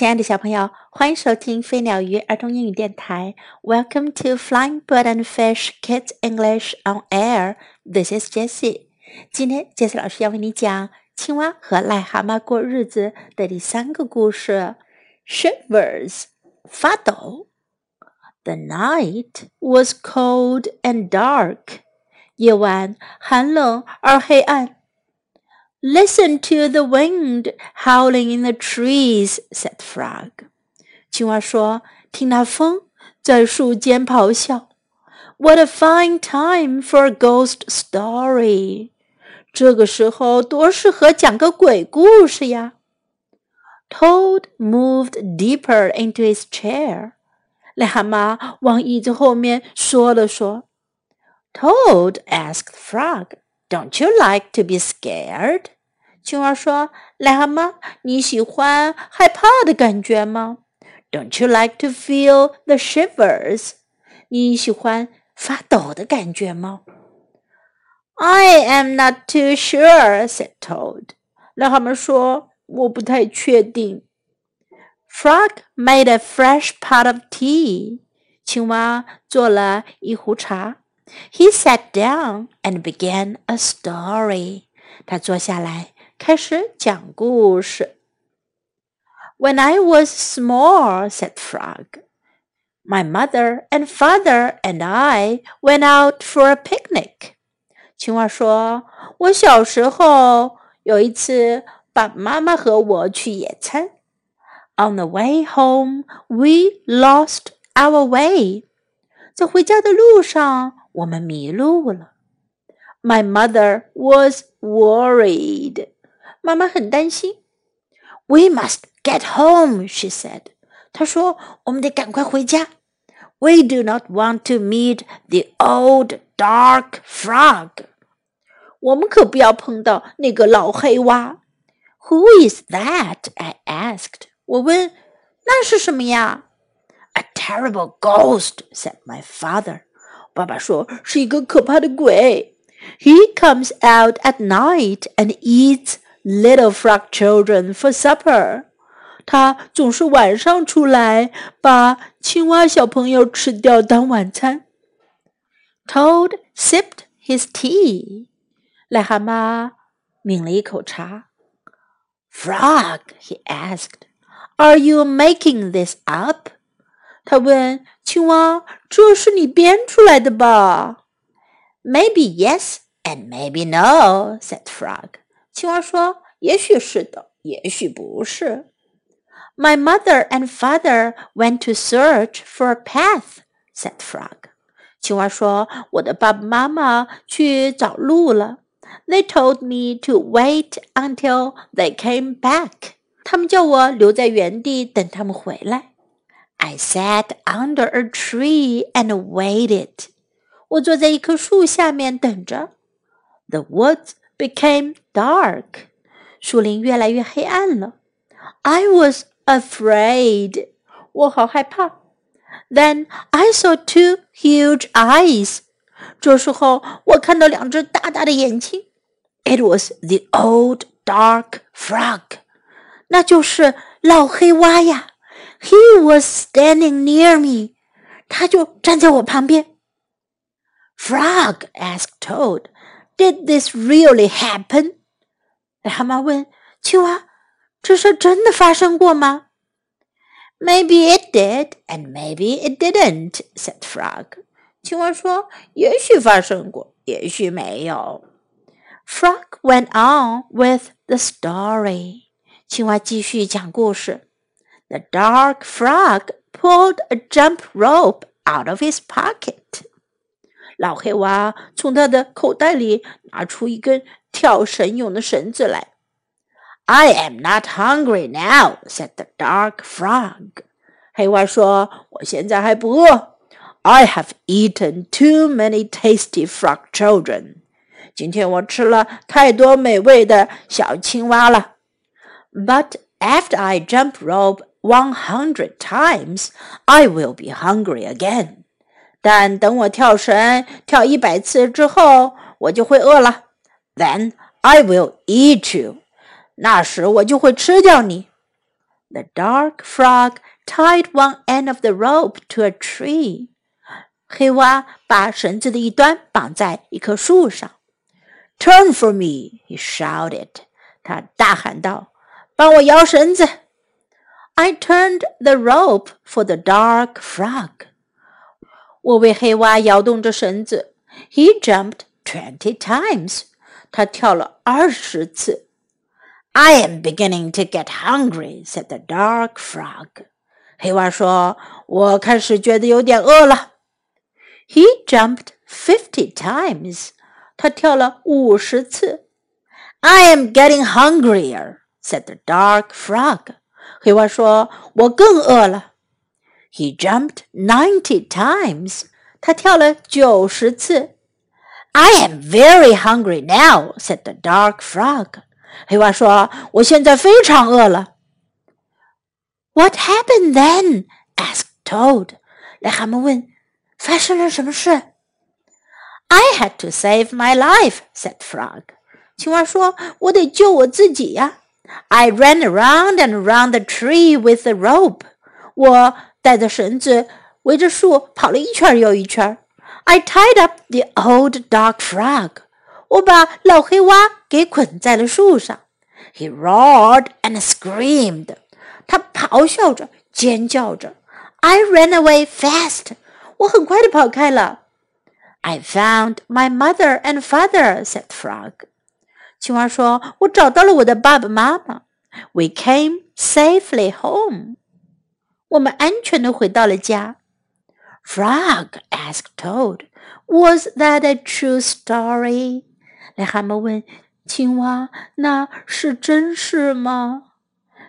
亲爱的小朋友，欢迎收听飞鸟鱼儿童英语电台。Welcome to Flying Bird and Fish Kids English on Air. This is Jessie. 今天，Jessie 老师要为你讲《青蛙和癞蛤蟆过日子》的第三个故事。Shivers，发抖。The night was cold and dark. 夜晚寒冷而黑暗。Listen to the wind howling in the trees," said Frog. 青蛙说：“听那风在树间咆哮。” What a fine time for a ghost story! 这个时候多适合讲个鬼故事呀。Toad moved deeper into his chair. 癞蛤蟆往椅子后面缩了缩。Toad asked Frog. Don't you like to be scared？青蛙说：“癞蛤蟆，你喜欢害怕的感觉吗？”Don't you like to feel the shivers？你喜欢发抖的感觉吗？I am not too sure," said Toad. 癞蛤蟆说：“我不太确定。” Frog made a fresh pot of tea. 青蛙做了一壶茶。 he sat down and began a story. 他坐下来开始讲故事。When I was small, said Frog, my mother and father and I went out for a picnic. 青蛙说：“我小时候有一次，爸爸妈妈和我去野餐。On the way home, we lost our way. 在回家的路上， 我们迷路了。My mother was worried. 妈妈很担心。We must get home, she said. 她说：“我们得赶快回家。” We do not want to meet the old dark frog. 我们可不要碰到那个老黑蛙。Who is that? I asked. 我问：“那是什么呀？” A terrible ghost, said my father. 爸爸说是一个可怕的鬼。He comes out at night and eats little frog children for supper. 他总是晚上出来，把青蛙小朋友吃掉当晚餐。Toad sipped his tea. 癞蛤蟆抿了一口茶。Frog, he asked, "Are you making this up?" 他问青蛙：“这是你编出来的吧？”“Maybe yes and maybe no,” said Frog. 青蛙说：“也许是的，也许不是。” My mother and father went to search for a path,” said Frog. 青蛙说：“我的爸爸妈妈去找路了。” They told me to wait until they came back. 他们叫我留在原地等他们回来。I sat under a tree and waited. 我坐在一棵树下面等着。The woods became dark. 树林越来越黑暗了。I was afraid. 我好害怕。Then I saw two huge eyes. 这时候我看到两只大大的眼睛。It was the old dark frog. 那就是老黑蛙呀。 he was standing near me. 他就站在我旁边。Frog asked Toad, "Did this really happen?" 蛤蟆问青蛙：“这事真的发生过吗？”Maybe it did, and maybe it didn't," said Frog. 青蛙说：“也许发生过，也许没有。” Frog went on with the story. 青蛙继续讲故事。 the dark frog pulled a jump rope out of his pocket. 老黑蛙从他的口袋里拿出一根跳绳用的绳子来。I am not hungry now," said the dark frog. 黑蛙说：“我现在还不饿。I have eaten too many tasty frog children. 今天我吃了太多美味的小青蛙了。But after I jump rope one hundred times, I will be hungry again. 但等我跳绳跳一百次之后，我就会饿了。Then I will eat you. 那时我就会吃掉你。 The dark frog tied one end of the rope to a tree. 黑蛙把绳子的一端绑在一棵树上。Turn for me! He shouted. 他大喊道：“帮我摇绳子！” I turned the rope for the dark frog. 我为黑蛙摇动着绳子。He jumped twenty times. 他跳了二十次。I am beginning to get hungry," said the dark frog. 黑蛙说：“我开始觉得有点饿了。” He jumped fifty times. 他跳了五十次。I am getting hungrier," said the dark frog. 黑蛙说：“我更饿了。” He jumped ninety times. 他跳了九十次。I am very hungry now," said the dark frog. 黑蛙说：“我现在非常饿了。” What happened then? asked Toad. 癞蛤蟆问：“发生了什么事？”I had to save my life," said Frog. 青蛙说：“我得救我自己呀。” ” I ran around and around the tree with the rope. 我带着绳子围着树跑了一圈又一圈。I tied up the old dog frog. 我把老黑蛙给捆在了树上。He roared and screamed. 他咆哮着，尖叫着。I ran away fast. 我很快地跑开了。I found my mother and father," said Frog. 青蛙说：“我找到了我的爸爸妈妈。”We came safely home. 我们安全的回到了家。Frog asked Toad, "Was that a true story?" 癞蛤蟆问青蛙：“那是真事吗？”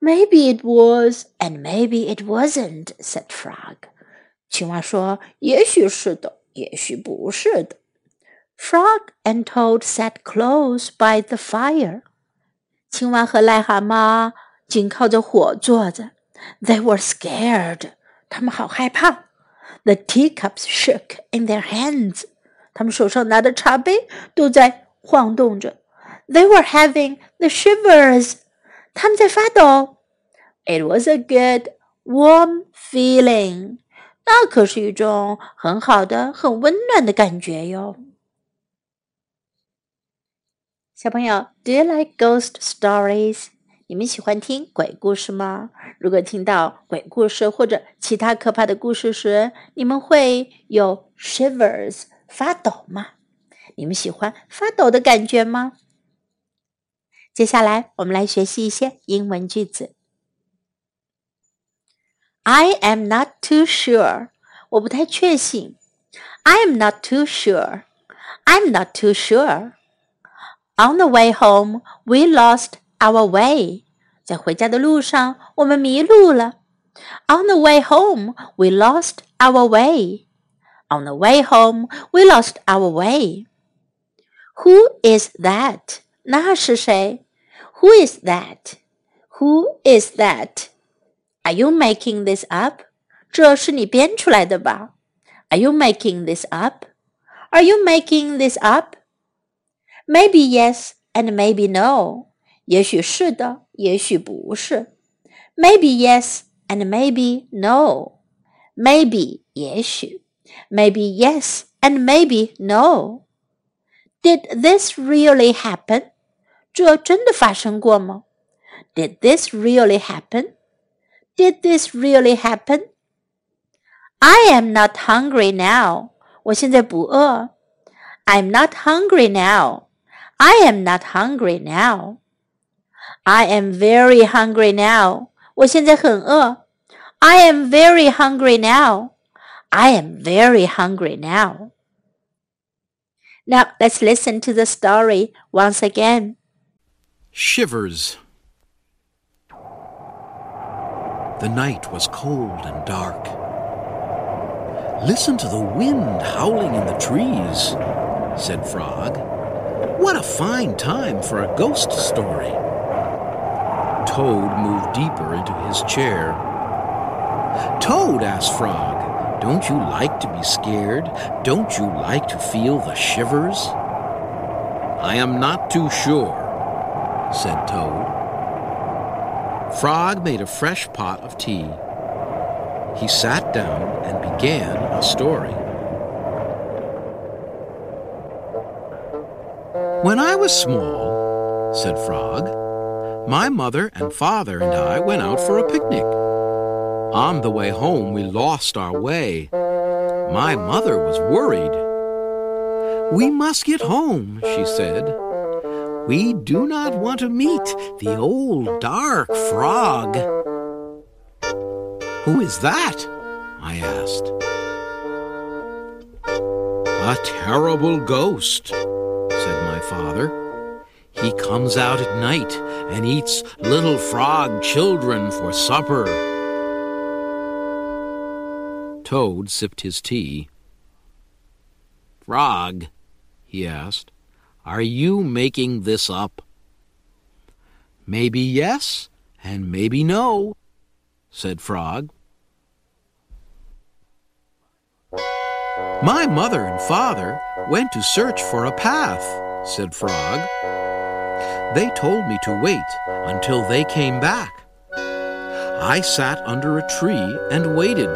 Maybe it was, and maybe it wasn't," said Frog. 青蛙说：“也许是的，也许不是的。” Frog and Toad sat close by the fire. 青蛙和癞蛤蟆紧靠着火坐着。They were scared. 他们好害怕。The teacups shook in their hands. 他们手上拿的茶杯都在晃动着。They were having the shivers. 他们在发抖。It was a good, warm feeling. 那可是一种很好的、很温暖的感觉哟。 小朋友，Do you like ghost stories？你们喜欢听鬼故事吗？如果听到鬼故事或者其他可怕的故事时，你们会有 shivers 发抖吗？你们喜欢发抖的感觉吗？接下来我们来学习一些英文句子。I am not too sure，我不太确信。I am not too sure. I'm not too sure. On the way home, we lost our way. 在回家的路上，我们迷路了。On the way home, we lost our way. On the way home, we lost our way. Who is that? 那是谁？Who is that? Who is that? Are you making this up? 这是你编出来的吧？Are you making this up? Are you making this up? Maybe yes and maybe no. 也许是的，也许不是。Maybe yes and maybe no. Maybe 也许。Maybe yes and maybe no. Did this really happen? 这真的发生过吗？Did this really happen? Did this really happen? I am not hungry now. 我现在不饿。I'm not hungry now. I am not hungry now. I am very hungry now. 我现在很饿。I am very hungry now. I am very hungry now. Now let's listen to the story once again. Shivers. The night was cold and dark. Listen to the wind howling in the trees, said Frog. What a fine time for a ghost story! Toad moved deeper into his chair. Toad, asked Frog, don't you like to be scared? Don't you like to feel the shivers? I am not too sure, said Toad. Frog made a fresh pot of tea. He sat down and began a story. Was small, said Frog, my mother and father and I went out for a picnic. On the way home, we lost our way. My mother was worried. We must get home, she said. We do not want to meet the old dark frog. Who is that? I asked. A terrible ghost, father. He comes out at night and eats little frog children for supper. Toad sipped his tea. Frog, he asked, are you making this up? Maybe yes, and maybe no, said Frog. My mother and father went to search for a path, said Frog. They told me to wait until they came back. I sat under a tree and waited.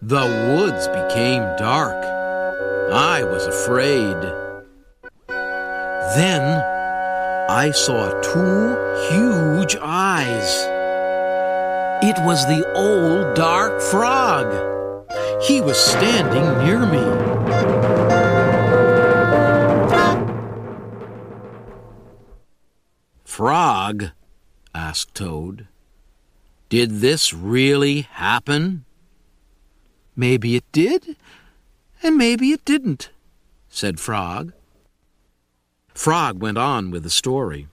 The woods became dark. I was afraid. Then I saw two huge eyes. It was the old dark frog. He was standing near me. Asked Toad, did this really happen? Maybe it did, and maybe it didn't, said Frog. Frog went on with the story.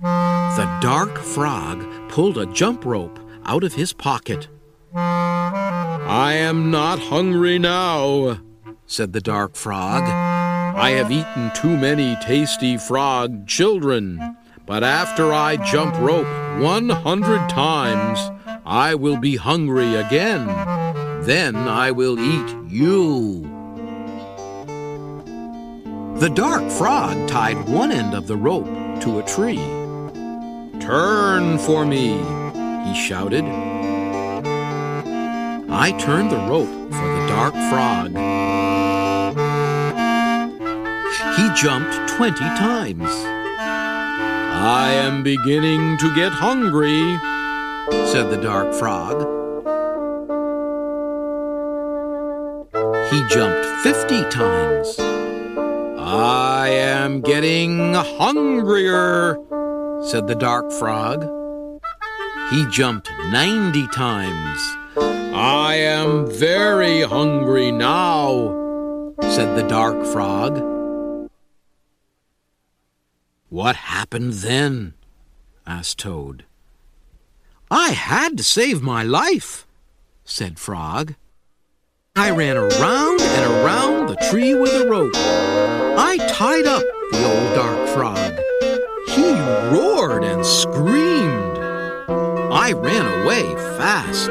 The dark frog pulled a jump rope out of his pocket. I am not hungry now, said the dark frog. I have eaten too many tasty frog children. But after I jump rope 100 times, I will be hungry again. Then I will eat you. The dark frog tied one end of the rope to a tree. Turn for me, he shouted. I turned the rope for the dark frog. He jumped twenty times. I am beginning to get hungry, said the dark frog. He jumped fifty times. I am getting hungrier, said the dark frog. He jumped ninety times. I am very hungry now, said the dark frog. What happened then? asked Toad. I had to save my life, said Frog. I ran around and around the tree with a rope. I tied up the old dark frog. He roared and screamed. I ran away fast.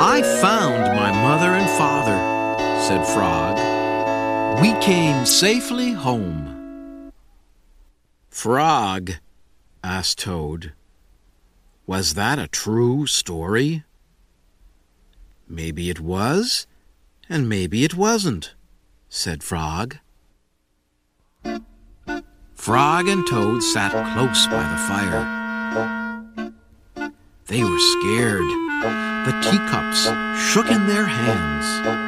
I found my mother and father, said Frog. We came safely home. Frog, asked Toad, was that a true story? Maybe it was, and maybe it wasn't, said Frog. Frog and Toad sat close by the fire. They were scared. The teacups shook in their hands.